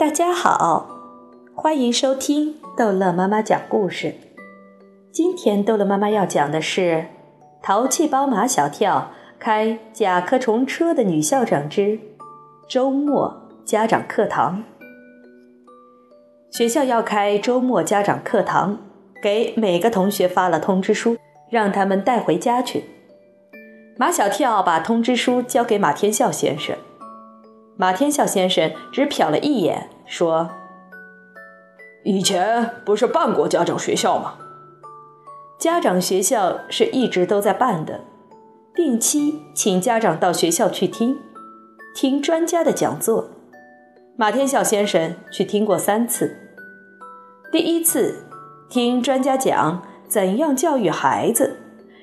大家好，欢迎收听逗乐妈妈讲故事。今天逗乐妈妈要讲的是《淘气包马小跳开甲壳虫车的女校长之周末家长课堂》。学校要开周末家长课堂，给每个同学发了通知书，让他们带回家去。马小跳把通知书交给马天笑先生。马天笑先生只瞟了一眼，说：“以前不是办过家长学校吗？家长学校是一直都在办的，定期请家长到学校去听，听专家的讲座。马天笑先生去听过三次。第一次听专家讲怎样教育孩子，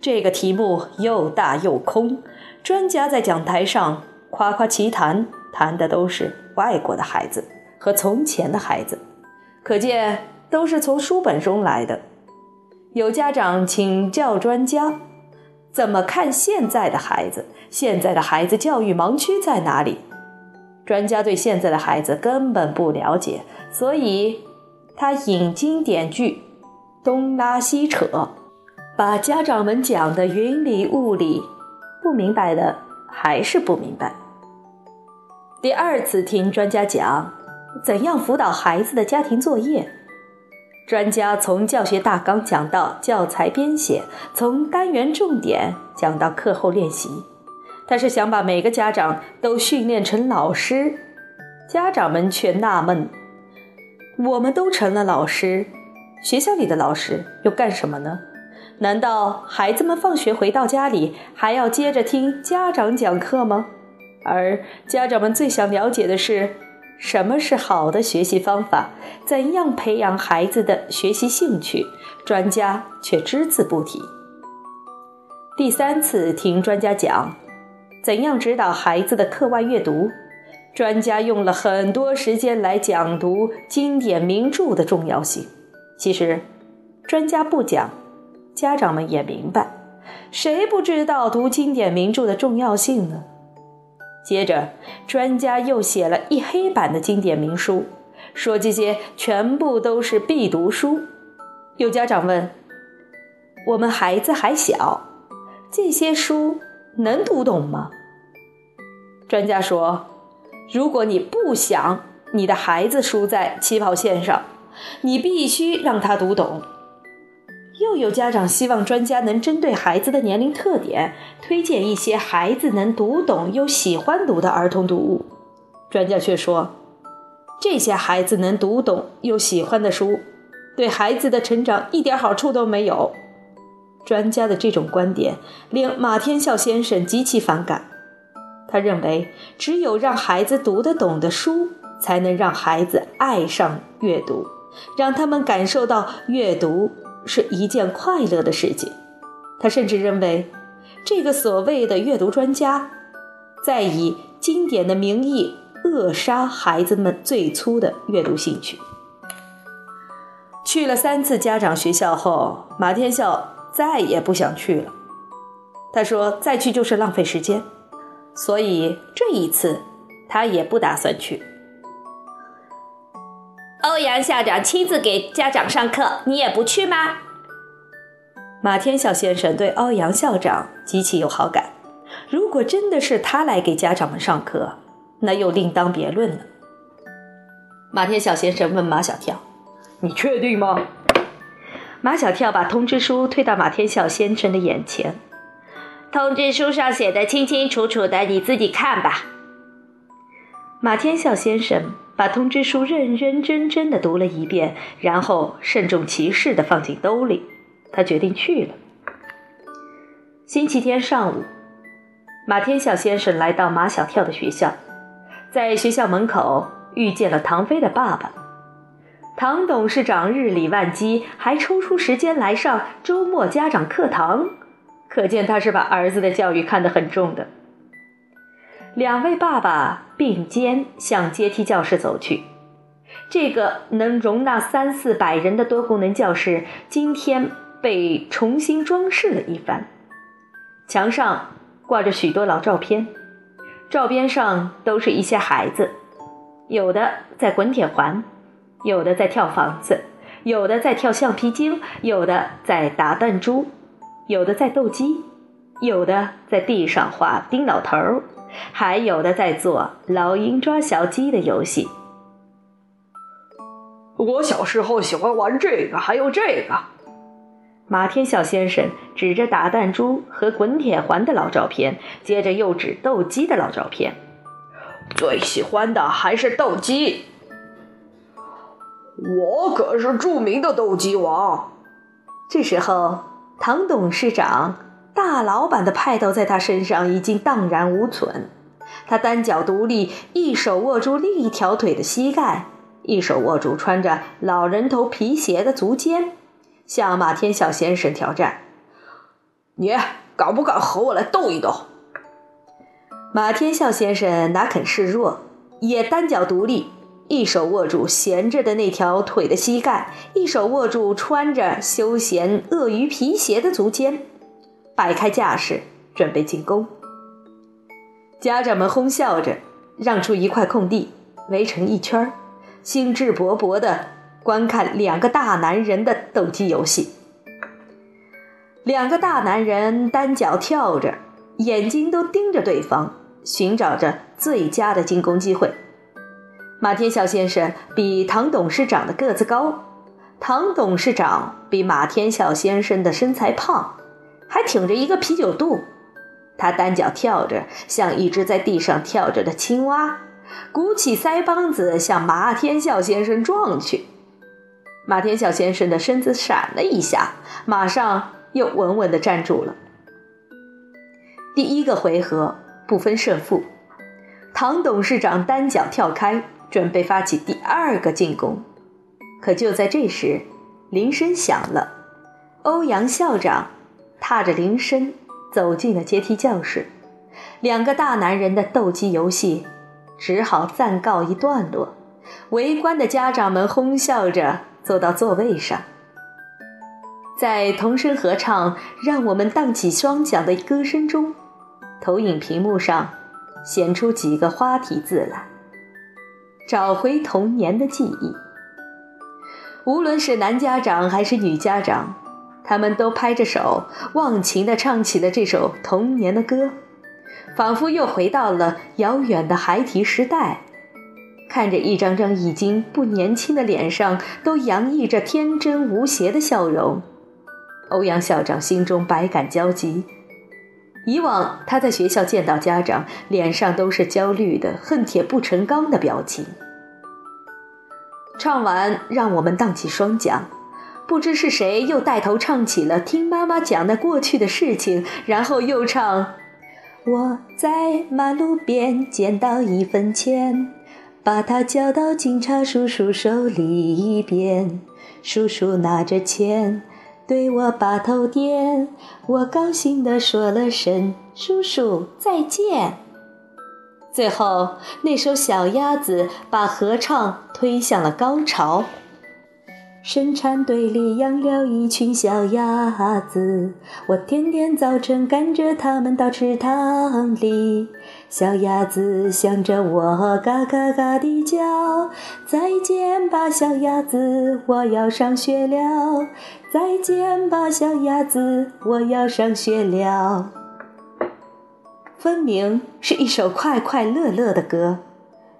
这个题目又大又空，专家在讲台上夸夸其谈。”谈的都是外国的孩子和从前的孩子，可见都是从书本中来的。有家长请教专家，怎么看现在的孩子？现在的孩子教育盲区在哪里？专家对现在的孩子根本不了解，所以他引经典句，东拉西扯，把家长们讲的云里雾里，不明白的还是不明白。第二次听专家讲怎样辅导孩子的家庭作业，专家从教学大纲讲到教材编写，从单元重点讲到课后练习，他是想把每个家长都训练成老师。家长们却纳闷：我们都成了老师，学校里的老师又干什么呢？难道孩子们放学回到家里还要接着听家长讲课吗？而家长们最想了解的是，什么是好的学习方法？怎样培养孩子的学习兴趣？专家却只字不提。第三次听专家讲，怎样指导孩子的课外阅读？专家用了很多时间来讲读经典名著的重要性。其实，专家不讲，家长们也明白，谁不知道读经典名著的重要性呢？接着，专家又写了一黑板的经典名书，说这些全部都是必读书。有家长问：“我们孩子还小，这些书能读懂吗？”专家说：“如果你不想你的孩子输在起跑线上，你必须让他读懂。”又有家长希望专家能针对孩子的年龄特点，推荐一些孩子能读懂又喜欢读的儿童读物。专家却说，这些孩子能读懂又喜欢的书，对孩子的成长一点好处都没有。专家的这种观点令马天笑先生极其反感。他认为，只有让孩子读得懂的书，才能让孩子爱上阅读，让他们感受到阅读。是一件快乐的事情。他甚至认为，这个所谓的阅读专家，在以经典的名义扼杀孩子们最初的阅读兴趣。去了三次家长学校后，马天笑再也不想去了。他说：“再去就是浪费时间。”所以这一次，他也不打算去。欧阳校长亲自给家长上课，你也不去吗？马天笑先生对欧阳校长极其有好感。如果真的是他来给家长们上课，那又另当别论了。马天笑先生问马小跳：“你确定吗？”马小跳把通知书推到马天笑先生的眼前：“通知书上写的清清楚楚的，你自己看吧。”马天笑先生。把通知书认认真真的读了一遍，然后慎重其事的放进兜里。他决定去了。星期天上午，马天笑先生来到马小跳的学校，在学校门口遇见了唐飞的爸爸。唐董事长日理万机，还抽出时间来上周末家长课堂，可见他是把儿子的教育看得很重的。两位爸爸并肩向阶梯教室走去。这个能容纳三四百人的多功能教室，今天被重新装饰了一番。墙上挂着许多老照片，照片上都是一些孩子。有的在滚铁环，有的在跳房子，有的在跳橡皮筋，有的在打弹珠，有的在斗鸡，有的在地上画丁老头儿，还有的在做老鹰抓小鸡的游戏。我小时候喜欢玩这个，还有这个。马天笑先生指着打弹珠和滚铁环的老照片，接着又指斗鸡的老照片。最喜欢的还是斗鸡，我可是著名的斗鸡王。这时候，唐董事长、大老板的派头在他身上已经荡然无存。他单脚独立，一手握住另一条腿的膝盖。一手握住穿着老人头皮鞋的足尖，向马天笑先生挑战：“你敢不敢和我来斗一斗？”马天笑先生哪肯示弱，也单脚独立，一手握住闲着的那条腿的膝盖，一手握住穿着休闲鳄鱼皮鞋的足尖，摆开架势准备进攻。家长们哄笑着，让出一块空地，围成一圈儿。兴致勃勃地观看两个大男人的斗鸡游戏。两个大男人单脚跳着，眼睛都盯着对方，寻找着最佳的进攻机会。马天笑先生比唐董事长的个子高，唐董事长比马天笑先生的身材胖，还挺着一个啤酒肚。他单脚跳着，像一只在地上跳着的青蛙。鼓起腮帮子向马天笑先生撞去，马天笑先生的身子闪了一下，马上又稳稳地站住了。第一个回合不分胜负，唐董事长单脚跳开，准备发起第二个进攻。可就在这时，铃声响了，欧阳校长踏着铃声走进了阶梯教室，两个大男人的斗鸡游戏。只好暂告一段落，围观的家长们哄笑着坐到座位上，在童声合唱“让我们荡起双桨”的歌声中，投影屏幕上显出几个花体字来：“找回童年的记忆。”无论是男家长还是女家长，他们都拍着手，忘情地唱起了这首童年的歌。仿佛又回到了遥远的孩提时代，看着一张张已经不年轻的脸上都洋溢着天真无邪的笑容，欧阳校长心中百感交集。以往他在学校见到家长，脸上都是焦虑的、恨铁不成钢的表情。唱完，让我们荡起双桨，不知是谁又带头唱起了听妈妈讲那过去的事情，然后又唱。我在马路边捡到一分钱，把它交到警察叔叔手里边。叔叔拿着钱对我把头点，我高兴地说了声“叔叔再见”。最后，那首小鸭子把合唱推向了高潮。生产队里养了一群小鸭子，我天天早晨赶着它们到池塘里。小鸭子向着我嘎嘎嘎地叫，再见吧，小鸭子，我要上学了。再见吧，小鸭子，我要上学了。分明是一首快快乐乐的歌，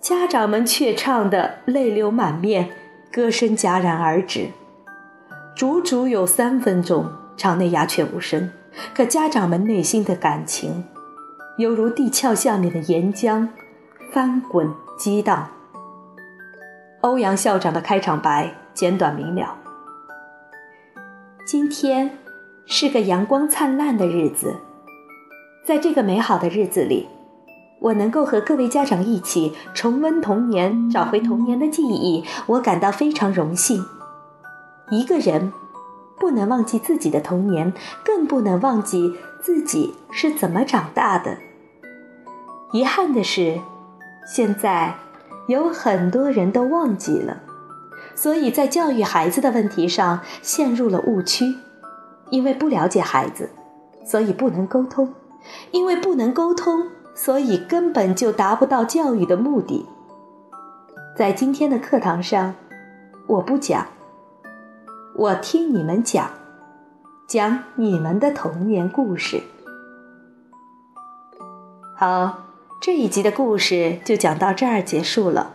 家长们却唱得泪流满面。歌声戛然而止，足足有三分钟，场内鸦雀无声。可家长们内心的感情，犹如地壳下面的岩浆，翻滚激荡。欧阳校长的开场白简短明了：今天是个阳光灿烂的日子，在这个美好的日子里。我能够和各位家长一起重温童年，找回童年的记忆，我感到非常荣幸。一个人不能忘记自己的童年，更不能忘记自己是怎么长大的。遗憾的是，现在有很多人都忘记了，所以在教育孩子的问题上陷入了误区。因为不了解孩子，所以不能沟通；因为不能沟通。所以根本就达不到教育的目的。在今天的课堂上，我不讲，我听你们讲，讲你们的童年故事。好，这一集的故事就讲到这儿结束了。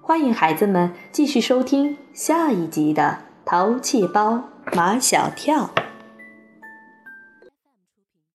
欢迎孩子们继续收听下一集的《淘气包马小跳》。